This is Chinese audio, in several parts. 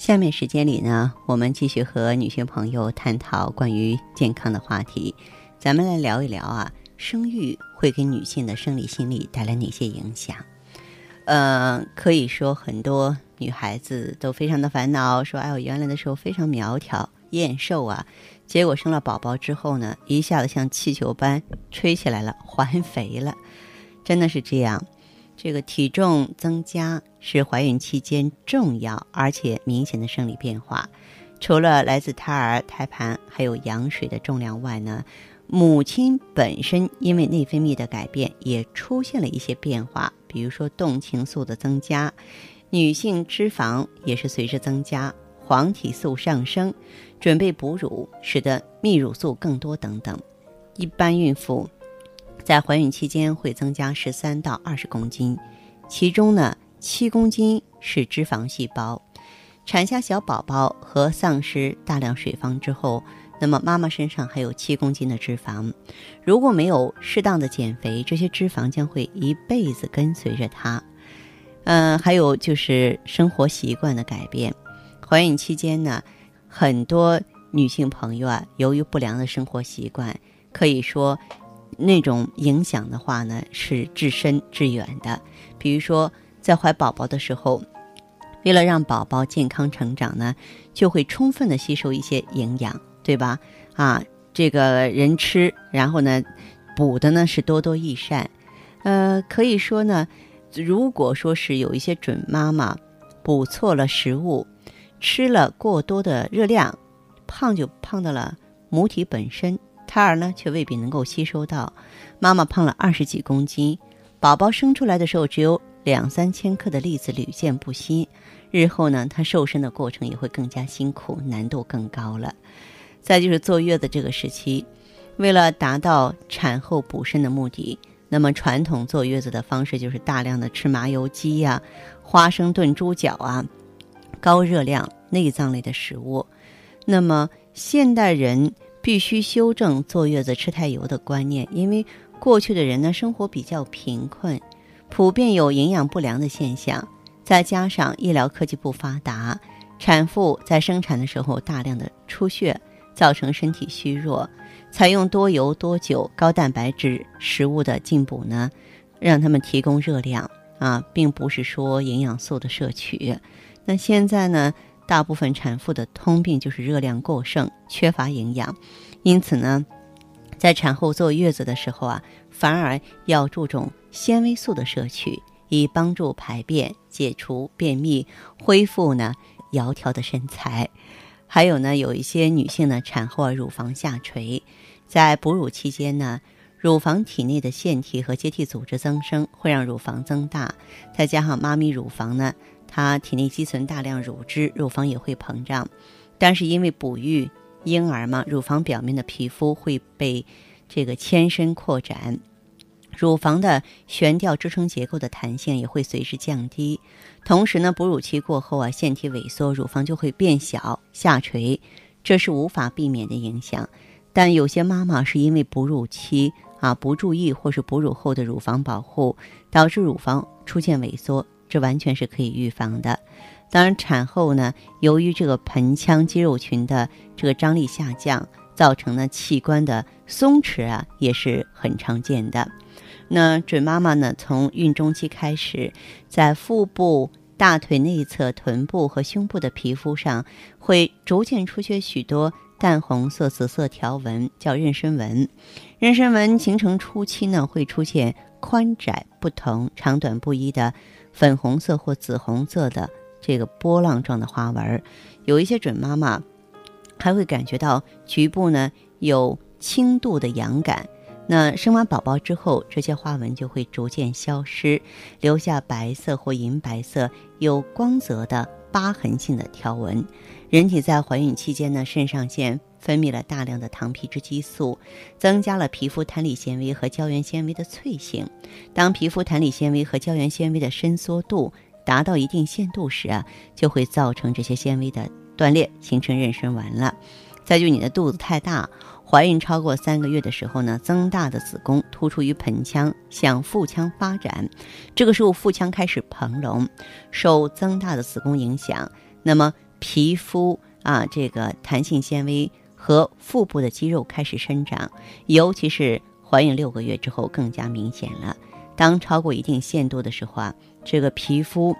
下面时间里呢，我们继续和女性朋友探讨关于健康的话题。咱们来聊一聊啊，生育会给女性的生理心理带来哪些影响？呃，可以说很多女孩子都非常的烦恼，说哎，我原来的时候非常苗条燕瘦啊，结果生了宝宝之后呢，一下子像气球般吹起来了，还肥了，真的是这样。这个体重增加是怀孕期间重要而且明显的生理变化，除了来自胎儿、胎盘还有羊水的重量外呢，母亲本身因为内分泌的改变也出现了一些变化，比如说动情素的增加，女性脂肪也是随之增加，黄体素上升，准备哺乳使得泌乳素更多等等，一般孕妇。在怀孕期间会增加十三到二十公斤，其中呢七公斤是脂肪细胞。产下小宝宝和丧失大量水分之后，那么妈妈身上还有七公斤的脂肪。如果没有适当的减肥，这些脂肪将会一辈子跟随着她。嗯，还有就是生活习惯的改变。怀孕期间呢，很多女性朋友啊，由于不良的生活习惯，可以说。那种影响的话呢，是至深至远的。比如说，在怀宝宝的时候，为了让宝宝健康成长呢，就会充分的吸收一些营养，对吧？啊，这个人吃，然后呢，补的呢是多多益善。呃，可以说呢，如果说是有一些准妈妈补错了食物，吃了过多的热量，胖就胖到了母体本身。胎儿呢，却未必能够吸收到。妈妈胖了二十几公斤，宝宝生出来的时候只有两三千克的粒子屡见不鲜。日后呢，他瘦身的过程也会更加辛苦，难度更高了。再就是坐月子这个时期，为了达到产后补身的目的，那么传统坐月子的方式就是大量的吃麻油鸡呀、花生炖猪脚啊，高热量内脏类的食物。那么现代人。必须修正坐月子吃太油的观念，因为过去的人呢生活比较贫困，普遍有营养不良的现象，再加上医疗科技不发达，产妇在生产的时候大量的出血，造成身体虚弱。采用多油、多酒、高蛋白质食物的进补呢，让他们提供热量啊，并不是说营养素的摄取。那现在呢？大部分产妇的通病就是热量过剩，缺乏营养，因此呢，在产后坐月子的时候啊，反而要注重纤维素的摄取，以帮助排便、解除便秘、恢复呢窈窕的身材。还有呢，有一些女性呢，产后啊乳房下垂，在哺乳期间呢，乳房体内的腺体和结缔组织增生，会让乳房增大，再加上妈咪乳房呢。它体内积存大量乳汁，乳房也会膨胀。但是因为哺育婴儿嘛，乳房表面的皮肤会被这个牵伸扩展，乳房的悬吊支撑结构的弹性也会随之降低。同时呢，哺乳期过后啊，腺体萎缩，乳房就会变小下垂，这是无法避免的影响。但有些妈妈是因为哺乳期啊不注意，或是哺乳后的乳房保护，导致乳房出现萎缩。这完全是可以预防的。当然，产后呢，由于这个盆腔肌肉群的这个张力下降，造成呢器官的松弛啊，也是很常见的。那准妈妈呢，从孕中期开始，在腹部、大腿内侧、臀部和胸部的皮肤上，会逐渐出现许多淡红色、紫色条纹，叫妊娠纹。妊娠纹形成初期呢，会出现宽窄不同、长短不一的。粉红色或紫红色的这个波浪状的花纹，有一些准妈妈还会感觉到局部呢有轻度的痒感。那生完宝宝之后，这些花纹就会逐渐消失，留下白色或银白色有光泽的疤痕性的条纹。人体在怀孕期间呢，肾上腺分泌了大量的糖皮质激素，增加了皮肤弹力纤维和胶原纤维的脆性。当皮肤弹力纤维和胶原纤维的伸缩度达到一定限度时啊，就会造成这些纤维的断裂，形成妊娠纹了。再就你的肚子太大。怀孕超过三个月的时候呢，增大的子宫突出于盆腔，向腹腔发展。这个时候腹腔开始膨隆，受增大的子宫影响，那么皮肤啊，这个弹性纤维和腹部的肌肉开始生长，尤其是怀孕六个月之后更加明显了。当超过一定限度的时候啊，这个皮肤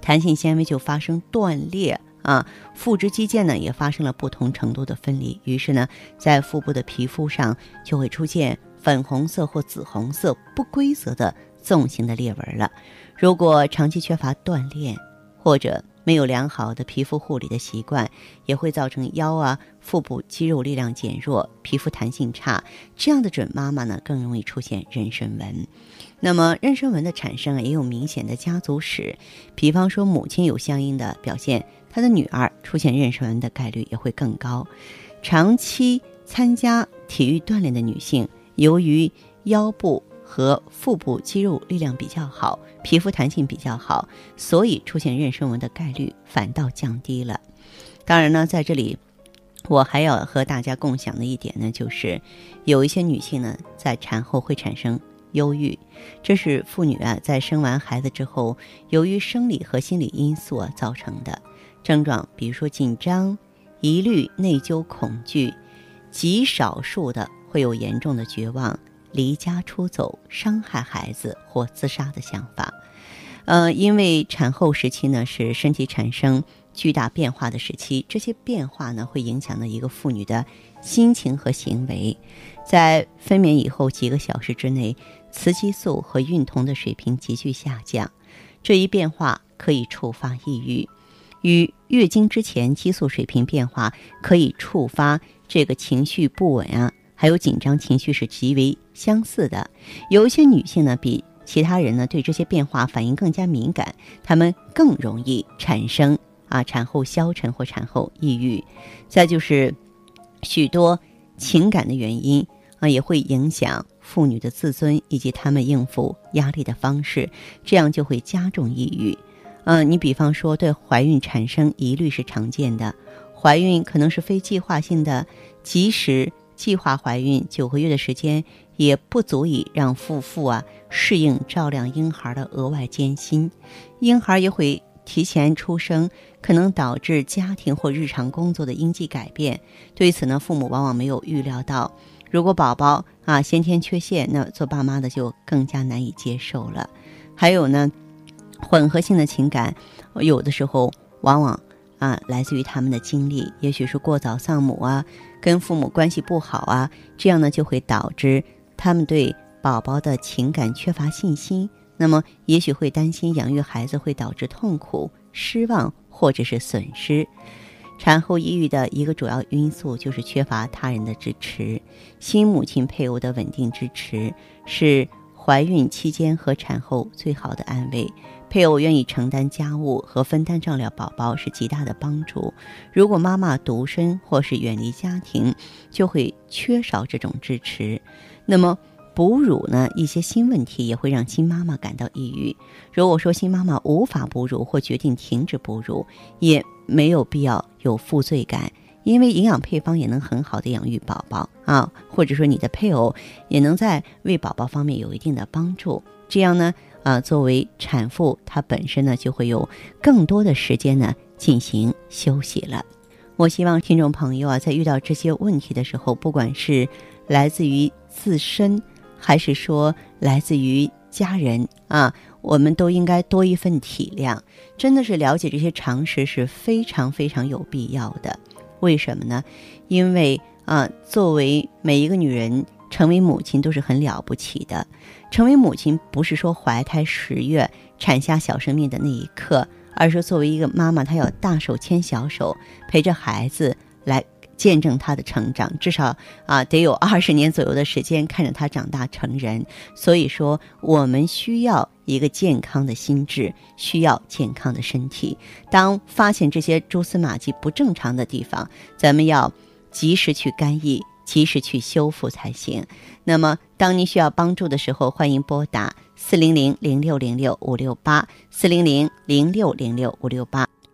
弹性纤维就发生断裂。啊，腹直肌腱呢也发生了不同程度的分离，于是呢，在腹部的皮肤上就会出现粉红色或紫红色不规则的纵形的裂纹了。如果长期缺乏锻炼，或者没有良好的皮肤护理的习惯，也会造成腰啊、腹部肌肉力量减弱、皮肤弹性差。这样的准妈妈呢，更容易出现妊娠纹。那么，妊娠纹的产生啊，也有明显的家族史，比方说母亲有相应的表现。他的女儿出现妊娠纹的概率也会更高。长期参加体育锻炼的女性，由于腰部和腹部肌肉力量比较好，皮肤弹性比较好，所以出现妊娠纹的概率反倒降低了。当然呢，在这里我还要和大家共享的一点呢，就是有一些女性呢，在产后会产生忧郁，这是妇女啊在生完孩子之后，由于生理和心理因素造成的。症状，比如说紧张、疑虑、内疚、恐惧，极少数的会有严重的绝望、离家出走、伤害孩子或自杀的想法。呃，因为产后时期呢是身体产生巨大变化的时期，这些变化呢会影响到一个妇女的心情和行为。在分娩以后几个小时之内，雌激素和孕酮的水平急剧下降，这一变化可以触发抑郁。与月经之前激素水平变化可以触发这个情绪不稳啊，还有紧张情绪是极为相似的。有一些女性呢，比其他人呢对这些变化反应更加敏感，她们更容易产生啊产后消沉或产后抑郁。再就是许多情感的原因啊，也会影响妇女的自尊以及她们应付压力的方式，这样就会加重抑郁。嗯，你比方说对怀孕产生疑虑是常见的，怀孕可能是非计划性的，即使计划怀孕九个月的时间，也不足以让夫妇啊适应照料婴孩的额外艰辛，婴孩也会提前出生，可能导致家庭或日常工作的应激改变。对此呢，父母往往没有预料到，如果宝宝啊先天缺陷，那做爸妈的就更加难以接受了。还有呢。混合性的情感，有的时候往往啊来自于他们的经历，也许是过早丧母啊，跟父母关系不好啊，这样呢就会导致他们对宝宝的情感缺乏信心。那么也许会担心养育孩子会导致痛苦、失望或者是损失。产后抑郁的一个主要因素就是缺乏他人的支持，新母亲配偶的稳定支持是怀孕期间和产后最好的安慰。配偶愿意承担家务和分担照料宝宝是极大的帮助。如果妈妈独身或是远离家庭，就会缺少这种支持。那么哺乳呢？一些新问题也会让新妈妈感到抑郁。如果说新妈妈无法哺乳或决定停止哺乳，也没有必要有负罪感，因为营养配方也能很好的养育宝宝啊。或者说你的配偶也能在喂宝宝方面有一定的帮助。这样呢？啊，作为产妇，她本身呢就会有更多的时间呢进行休息了。我希望听众朋友啊，在遇到这些问题的时候，不管是来自于自身，还是说来自于家人啊，我们都应该多一份体谅。真的是了解这些常识是非常非常有必要的。为什么呢？因为啊，作为每一个女人。成为母亲都是很了不起的。成为母亲不是说怀胎十月产下小生命的那一刻，而是作为一个妈妈，她要大手牵小手陪着孩子来见证他的成长，至少啊得有二十年左右的时间看着他长大成人。所以说，我们需要一个健康的心智，需要健康的身体。当发现这些蛛丝马迹不正常的地方，咱们要及时去干预，及时去修复才行。那么，当你需要帮助的时候，欢迎拨打四零零零六零六五六八四零零零六零六五六八。